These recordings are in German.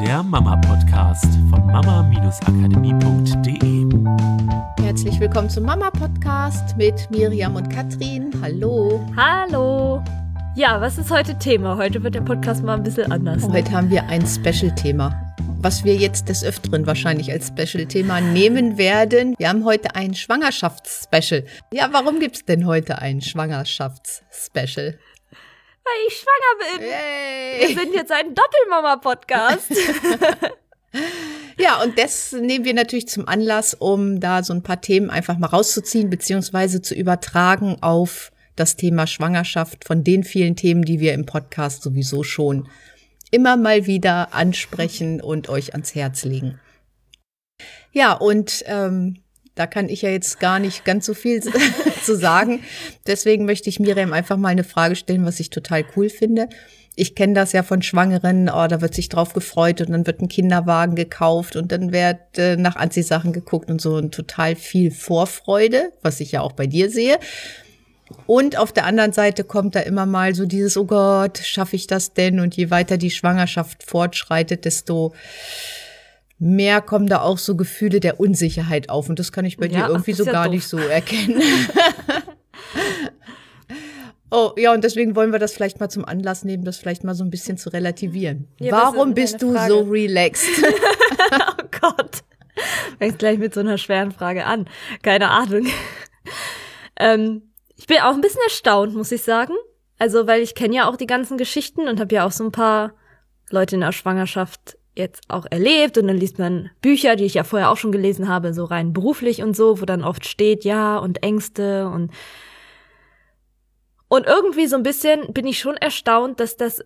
der Mama-Podcast von mama-akademie.de. Herzlich willkommen zum Mama-Podcast mit Miriam und Katrin. Hallo. Hallo. Ja, was ist heute Thema? Heute wird der Podcast mal ein bisschen anders. Ne? Heute haben wir ein Special-Thema was wir jetzt des Öfteren wahrscheinlich als Special-Thema nehmen werden. Wir haben heute ein Schwangerschafts-Special. Ja, warum gibt es denn heute ein Schwangerschafts-Special? Weil ich schwanger bin. Yay. Wir sind jetzt ein Doppelmama-Podcast. ja, und das nehmen wir natürlich zum Anlass, um da so ein paar Themen einfach mal rauszuziehen, beziehungsweise zu übertragen auf das Thema Schwangerschaft von den vielen Themen, die wir im Podcast sowieso schon immer mal wieder ansprechen und euch ans Herz legen. Ja, und ähm, da kann ich ja jetzt gar nicht ganz so viel zu sagen. Deswegen möchte ich Miriam einfach mal eine Frage stellen, was ich total cool finde. Ich kenne das ja von Schwangeren, oh, da wird sich drauf gefreut und dann wird ein Kinderwagen gekauft und dann wird äh, nach Anziehsachen geguckt und so und total viel Vorfreude, was ich ja auch bei dir sehe. Und auf der anderen Seite kommt da immer mal so dieses, oh Gott, schaffe ich das denn? Und je weiter die Schwangerschaft fortschreitet, desto mehr kommen da auch so Gefühle der Unsicherheit auf. Und das kann ich bei ja, dir irgendwie so ja gar doof. nicht so erkennen. oh, ja, und deswegen wollen wir das vielleicht mal zum Anlass nehmen, das vielleicht mal so ein bisschen zu relativieren. Ja, Warum bist du Frage? so relaxed? oh Gott. Fängst gleich mit so einer schweren Frage an. Keine Ahnung. Ähm, ich bin auch ein bisschen erstaunt, muss ich sagen. Also, weil ich kenne ja auch die ganzen Geschichten und habe ja auch so ein paar Leute in der Schwangerschaft jetzt auch erlebt und dann liest man Bücher, die ich ja vorher auch schon gelesen habe, so rein beruflich und so, wo dann oft steht, ja, und Ängste und und irgendwie so ein bisschen bin ich schon erstaunt, dass das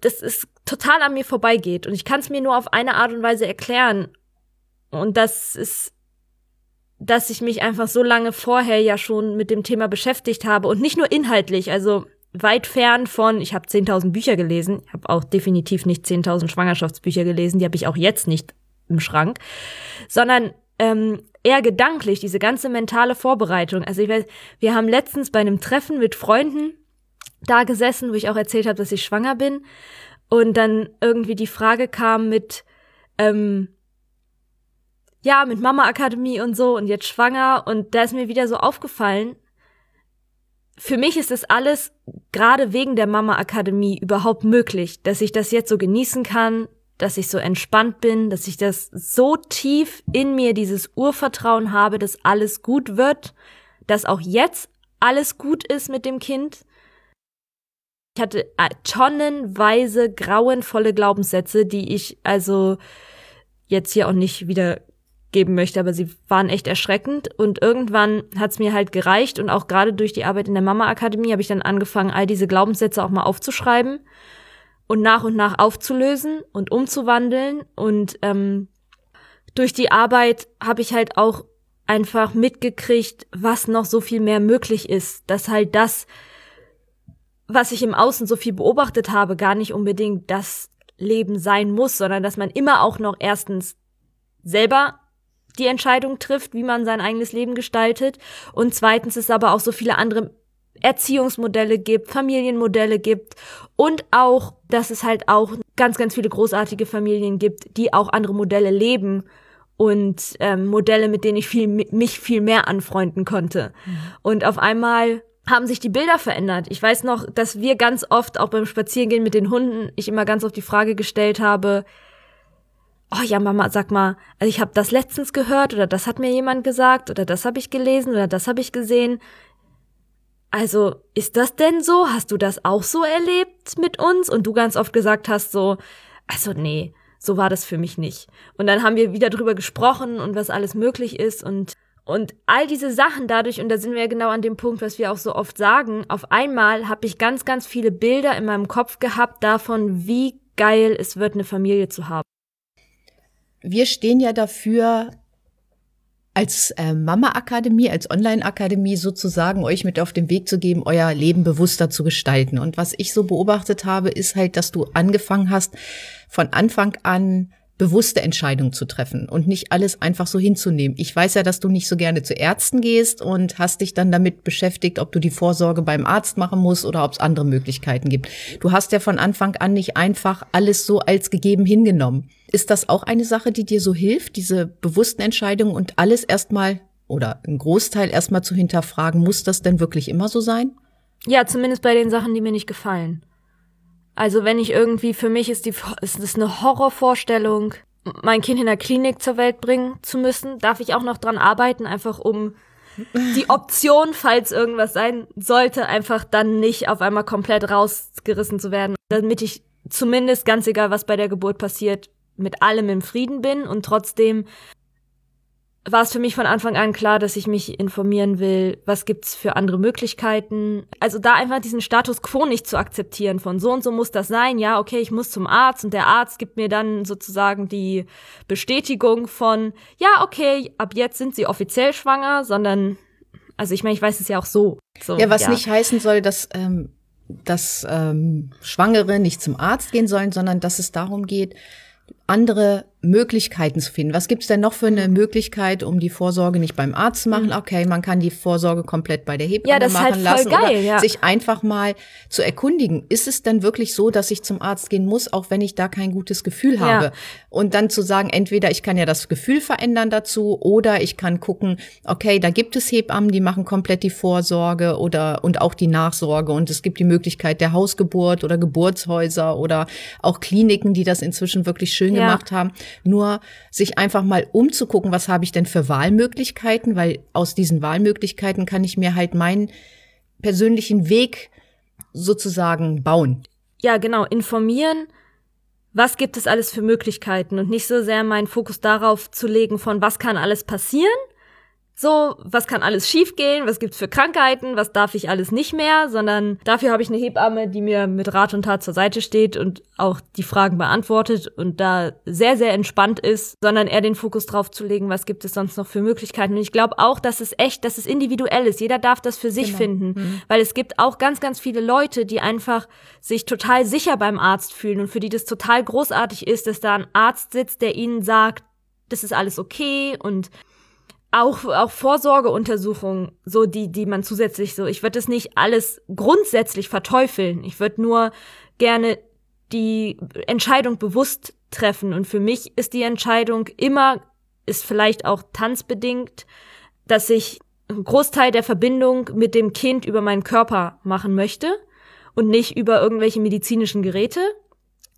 das ist total an mir vorbeigeht. Und ich kann es mir nur auf eine Art und Weise erklären. Und das ist dass ich mich einfach so lange vorher ja schon mit dem Thema beschäftigt habe und nicht nur inhaltlich, also weit fern von, ich habe 10.000 Bücher gelesen, ich habe auch definitiv nicht 10.000 Schwangerschaftsbücher gelesen, die habe ich auch jetzt nicht im Schrank, sondern ähm, eher gedanklich, diese ganze mentale Vorbereitung. Also ich weiß, wir haben letztens bei einem Treffen mit Freunden da gesessen, wo ich auch erzählt habe, dass ich schwanger bin und dann irgendwie die Frage kam mit, ähm, ja, mit Mama Akademie und so und jetzt schwanger und da ist mir wieder so aufgefallen, für mich ist das alles gerade wegen der Mama Akademie überhaupt möglich, dass ich das jetzt so genießen kann, dass ich so entspannt bin, dass ich das so tief in mir dieses Urvertrauen habe, dass alles gut wird, dass auch jetzt alles gut ist mit dem Kind. Ich hatte äh, tonnenweise grauenvolle Glaubenssätze, die ich also jetzt hier auch nicht wieder geben möchte, aber sie waren echt erschreckend. Und irgendwann hat es mir halt gereicht. Und auch gerade durch die Arbeit in der Mama Akademie habe ich dann angefangen, all diese Glaubenssätze auch mal aufzuschreiben und nach und nach aufzulösen und umzuwandeln. Und ähm, durch die Arbeit habe ich halt auch einfach mitgekriegt, was noch so viel mehr möglich ist, dass halt das, was ich im Außen so viel beobachtet habe, gar nicht unbedingt das Leben sein muss, sondern dass man immer auch noch erstens selber die Entscheidung trifft, wie man sein eigenes Leben gestaltet. Und zweitens es aber auch so viele andere Erziehungsmodelle gibt, Familienmodelle gibt und auch, dass es halt auch ganz, ganz viele großartige Familien gibt, die auch andere Modelle leben und ähm, Modelle, mit denen ich viel, mich viel mehr anfreunden konnte. Mhm. Und auf einmal haben sich die Bilder verändert. Ich weiß noch, dass wir ganz oft auch beim Spazierengehen mit den Hunden, ich immer ganz oft die Frage gestellt habe, oh ja, Mama, sag mal, also ich habe das letztens gehört oder das hat mir jemand gesagt oder das habe ich gelesen oder das habe ich gesehen. Also, ist das denn so? Hast du das auch so erlebt mit uns? Und du ganz oft gesagt hast so, also nee, so war das für mich nicht. Und dann haben wir wieder drüber gesprochen und was alles möglich ist und und all diese Sachen dadurch, und da sind wir ja genau an dem Punkt, was wir auch so oft sagen, auf einmal habe ich ganz, ganz viele Bilder in meinem Kopf gehabt davon, wie geil es wird, eine Familie zu haben wir stehen ja dafür, als äh, Mama-Akademie, als Online-Akademie sozusagen euch mit auf den Weg zu geben, euer Leben bewusster zu gestalten. Und was ich so beobachtet habe, ist halt, dass du angefangen hast, von Anfang an bewusste Entscheidungen zu treffen und nicht alles einfach so hinzunehmen. Ich weiß ja, dass du nicht so gerne zu Ärzten gehst und hast dich dann damit beschäftigt, ob du die Vorsorge beim Arzt machen musst oder ob es andere Möglichkeiten gibt. Du hast ja von Anfang an nicht einfach alles so als gegeben hingenommen. Ist das auch eine Sache, die dir so hilft, diese bewussten Entscheidungen und alles erstmal oder einen Großteil erstmal zu hinterfragen, muss das denn wirklich immer so sein? Ja, zumindest bei den Sachen, die mir nicht gefallen. Also wenn ich irgendwie, für mich ist die, ist es eine Horrorvorstellung, mein Kind in der Klinik zur Welt bringen zu müssen, darf ich auch noch dran arbeiten, einfach um die Option, falls irgendwas sein sollte, einfach dann nicht auf einmal komplett rausgerissen zu werden, damit ich zumindest ganz egal, was bei der Geburt passiert, mit allem im Frieden bin und trotzdem war es für mich von Anfang an klar, dass ich mich informieren will, was gibt's für andere Möglichkeiten. Also da einfach diesen Status quo nicht zu akzeptieren von so und so muss das sein. Ja, okay, ich muss zum Arzt und der Arzt gibt mir dann sozusagen die Bestätigung von, ja, okay, ab jetzt sind sie offiziell schwanger, sondern, also ich meine, ich weiß es ja auch so. so ja, was ja. nicht heißen soll, dass, ähm, dass ähm, Schwangere nicht zum Arzt gehen sollen, sondern dass es darum geht, andere Möglichkeiten zu finden. Was gibt's denn noch für eine Möglichkeit, um die Vorsorge nicht beim Arzt zu machen? Mhm. Okay, man kann die Vorsorge komplett bei der Hebamme ja, das machen ist halt voll lassen geil, oder ja. sich einfach mal zu erkundigen. Ist es denn wirklich so, dass ich zum Arzt gehen muss, auch wenn ich da kein gutes Gefühl habe? Ja. Und dann zu sagen, entweder ich kann ja das Gefühl verändern dazu oder ich kann gucken, okay, da gibt es Hebammen, die machen komplett die Vorsorge oder und auch die Nachsorge und es gibt die Möglichkeit der Hausgeburt oder Geburtshäuser oder auch Kliniken, die das inzwischen wirklich schön Ja. gemacht haben. Nur sich einfach mal umzugucken, was habe ich denn für Wahlmöglichkeiten, weil aus diesen Wahlmöglichkeiten kann ich mir halt meinen persönlichen Weg sozusagen bauen. ja, genau, informieren, was gibt es alles für Möglichkeiten und nicht so sehr meinen Fokus darauf zu legen von was kann alles passieren, so, was kann alles schiefgehen, was gibt's für Krankheiten, was darf ich alles nicht mehr, sondern dafür habe ich eine Hebamme, die mir mit Rat und Tat zur Seite steht und auch die Fragen beantwortet und da sehr, sehr entspannt ist, sondern eher den Fokus drauf zu legen, was gibt es sonst noch für Möglichkeiten. Und ich glaube auch, dass es echt, dass es individuell ist. Jeder darf das für sich Genau. finden, weil es gibt auch ganz, ganz viele Leute, die einfach sich total sicher beim Arzt fühlen und für die das total großartig ist, dass da ein Arzt sitzt, der ihnen sagt, das ist alles okay und auch, auch Vorsorgeuntersuchungen, so die, die man zusätzlich so, ich würde das nicht alles grundsätzlich verteufeln. Ich würde nur gerne die Entscheidung bewusst treffen. Und für mich ist die Entscheidung immer, ist vielleicht auch tanzbedingt, dass ich einen Großteil der Verbindung mit dem Kind über meinen Körper machen möchte und nicht über irgendwelche medizinischen Geräte,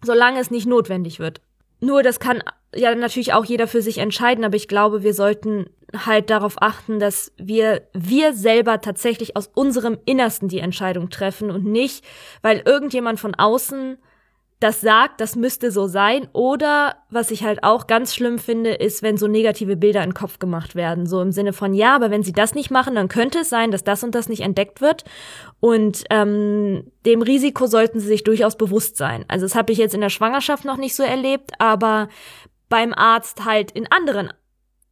solange es nicht notwendig wird. Nur das kann ja natürlich auch jeder für sich entscheiden, aber ich glaube, wir sollten halt darauf achten, dass wir wir selber tatsächlich aus unserem Innersten die Entscheidung treffen und nicht, weil irgendjemand von außen das sagt, das müsste so sein. Oder was ich halt auch ganz schlimm finde, ist, wenn so negative Bilder in den Kopf gemacht werden. So im Sinne von, ja, aber wenn sie das nicht machen, dann könnte es sein, dass das und das nicht entdeckt wird. Und ähm, dem Risiko sollten sie sich durchaus bewusst sein. Also das habe ich jetzt in der Schwangerschaft noch nicht so erlebt, aber beim Arzt halt in anderen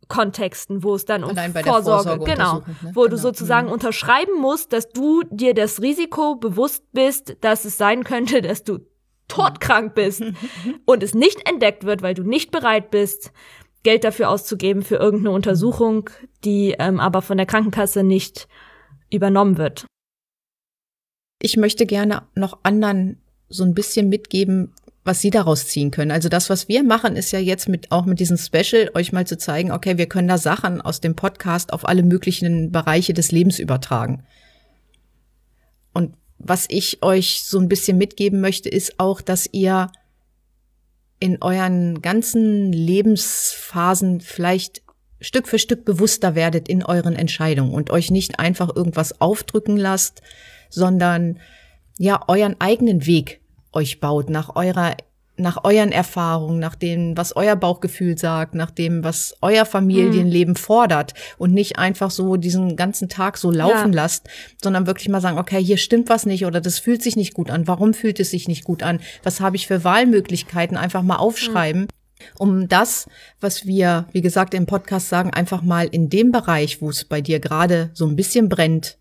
Kontexten, wo es dann um der Vorsorge, genau, ne? wo du Genau. sozusagen Mhm. unterschreiben musst, dass du dir das Risiko bewusst bist, dass es sein könnte, dass du todkrank bist und es nicht entdeckt wird, weil du nicht bereit bist, Geld dafür auszugeben für irgendeine Untersuchung, die ähm, aber von der Krankenkasse nicht übernommen wird. Ich möchte gerne noch anderen so ein bisschen mitgeben, was sie daraus ziehen können. Also das, was wir machen, ist ja jetzt mit, auch mit diesem Special, euch mal zu zeigen, okay, wir können da Sachen aus dem Podcast auf alle möglichen Bereiche des Lebens übertragen. Und was ich euch so ein bisschen mitgeben möchte, ist auch, dass ihr in euren ganzen Lebensphasen vielleicht Stück für Stück bewusster werdet in euren Entscheidungen und euch nicht einfach irgendwas aufdrücken lasst, sondern ja euren eigenen Weg euch baut nach eurer nach euren Erfahrungen, nach dem, was euer Bauchgefühl sagt, nach dem, was euer Familienleben fordert und nicht einfach so diesen ganzen Tag so laufen Ja. lasst, sondern wirklich mal sagen, okay, hier stimmt was nicht oder das fühlt sich nicht gut an. Warum fühlt es sich nicht gut an? Was habe ich für Wahlmöglichkeiten? Einfach mal aufschreiben um das, was wir, wie gesagt, im Podcast sagen, einfach mal in dem Bereich, wo es bei dir gerade so ein bisschen brennt,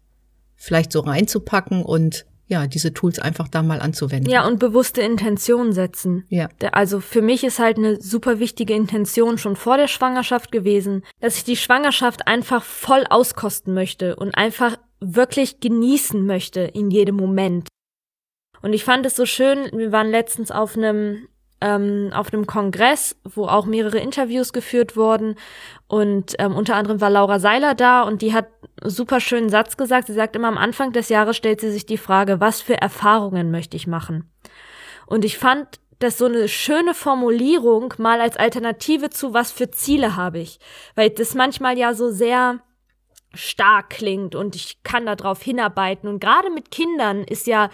vielleicht so reinzupacken und ja, diese Tools einfach da mal anzuwenden. Ja, und bewusste Intention setzen. Ja. Also für mich ist halt eine super wichtige Intention schon vor der Schwangerschaft gewesen, dass ich die Schwangerschaft einfach voll auskosten möchte und einfach wirklich genießen möchte in jedem Moment. Und ich fand es so schön, wir waren letztens auf einem ähm, auf einem Kongress, wo auch mehrere Interviews geführt wurden und ähm, unter anderem war Laura Seiler da und die hat einen super schönen Satz gesagt. Sie sagt immer am Anfang des Jahres stellt sie sich die Frage, was für Erfahrungen möchte ich machen? Und ich fand das so eine schöne Formulierung mal als Alternative zu was für Ziele habe ich, weil das manchmal ja so sehr stark klingt und ich kann darauf hinarbeiten und gerade mit Kindern ist ja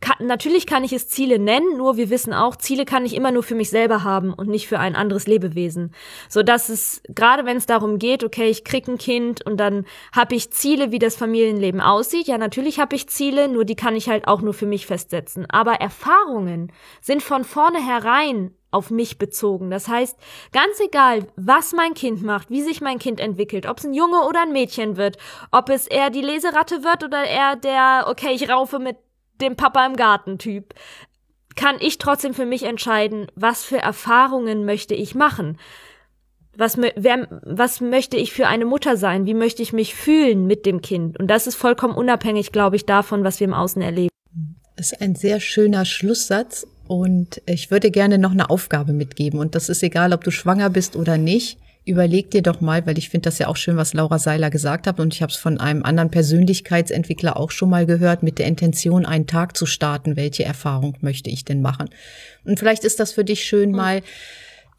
kann, natürlich kann ich es Ziele nennen, nur wir wissen auch, Ziele kann ich immer nur für mich selber haben und nicht für ein anderes Lebewesen. So dass es, gerade wenn es darum geht, okay, ich krieg ein Kind und dann habe ich Ziele, wie das Familienleben aussieht. Ja, natürlich habe ich Ziele, nur die kann ich halt auch nur für mich festsetzen. Aber Erfahrungen sind von vornherein auf mich bezogen. Das heißt, ganz egal, was mein Kind macht, wie sich mein Kind entwickelt, ob es ein Junge oder ein Mädchen wird, ob es eher die Leseratte wird oder eher der, okay, ich raufe mit dem Papa im Garten Typ, kann ich trotzdem für mich entscheiden, was für Erfahrungen möchte ich machen. Was, wer, was möchte ich für eine Mutter sein? Wie möchte ich mich fühlen mit dem Kind? Und das ist vollkommen unabhängig, glaube ich, davon, was wir im Außen erleben. Das ist ein sehr schöner Schlusssatz und ich würde gerne noch eine Aufgabe mitgeben. Und das ist egal, ob du schwanger bist oder nicht überleg dir doch mal, weil ich finde das ja auch schön, was Laura Seiler gesagt hat und ich habe es von einem anderen Persönlichkeitsentwickler auch schon mal gehört, mit der Intention, einen Tag zu starten. Welche Erfahrung möchte ich denn machen? Und vielleicht ist das für dich schön, mhm. mal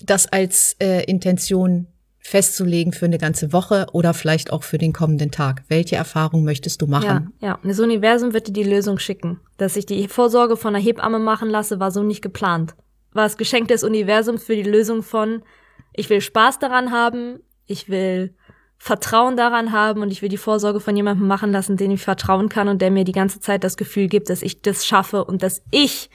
das als äh, Intention festzulegen für eine ganze Woche oder vielleicht auch für den kommenden Tag. Welche Erfahrung möchtest du machen? Ja, ja. Das Universum wird dir die Lösung schicken. Dass ich die Vorsorge von einer Hebamme machen lasse, war so nicht geplant. War das Geschenk des Universums für die Lösung von ich will Spaß daran haben, ich will Vertrauen daran haben und ich will die Vorsorge von jemandem machen lassen, den ich vertrauen kann und der mir die ganze Zeit das Gefühl gibt, dass ich das schaffe und dass ich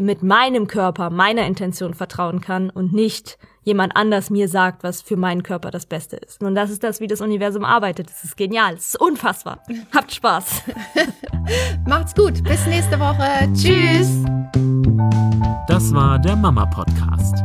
mit meinem Körper, meiner Intention vertrauen kann und nicht jemand anders mir sagt, was für meinen Körper das Beste ist. Und das ist das, wie das Universum arbeitet. Das ist genial. Das ist unfassbar. Habt Spaß. Macht's gut. Bis nächste Woche. Tschüss. Das war der Mama Podcast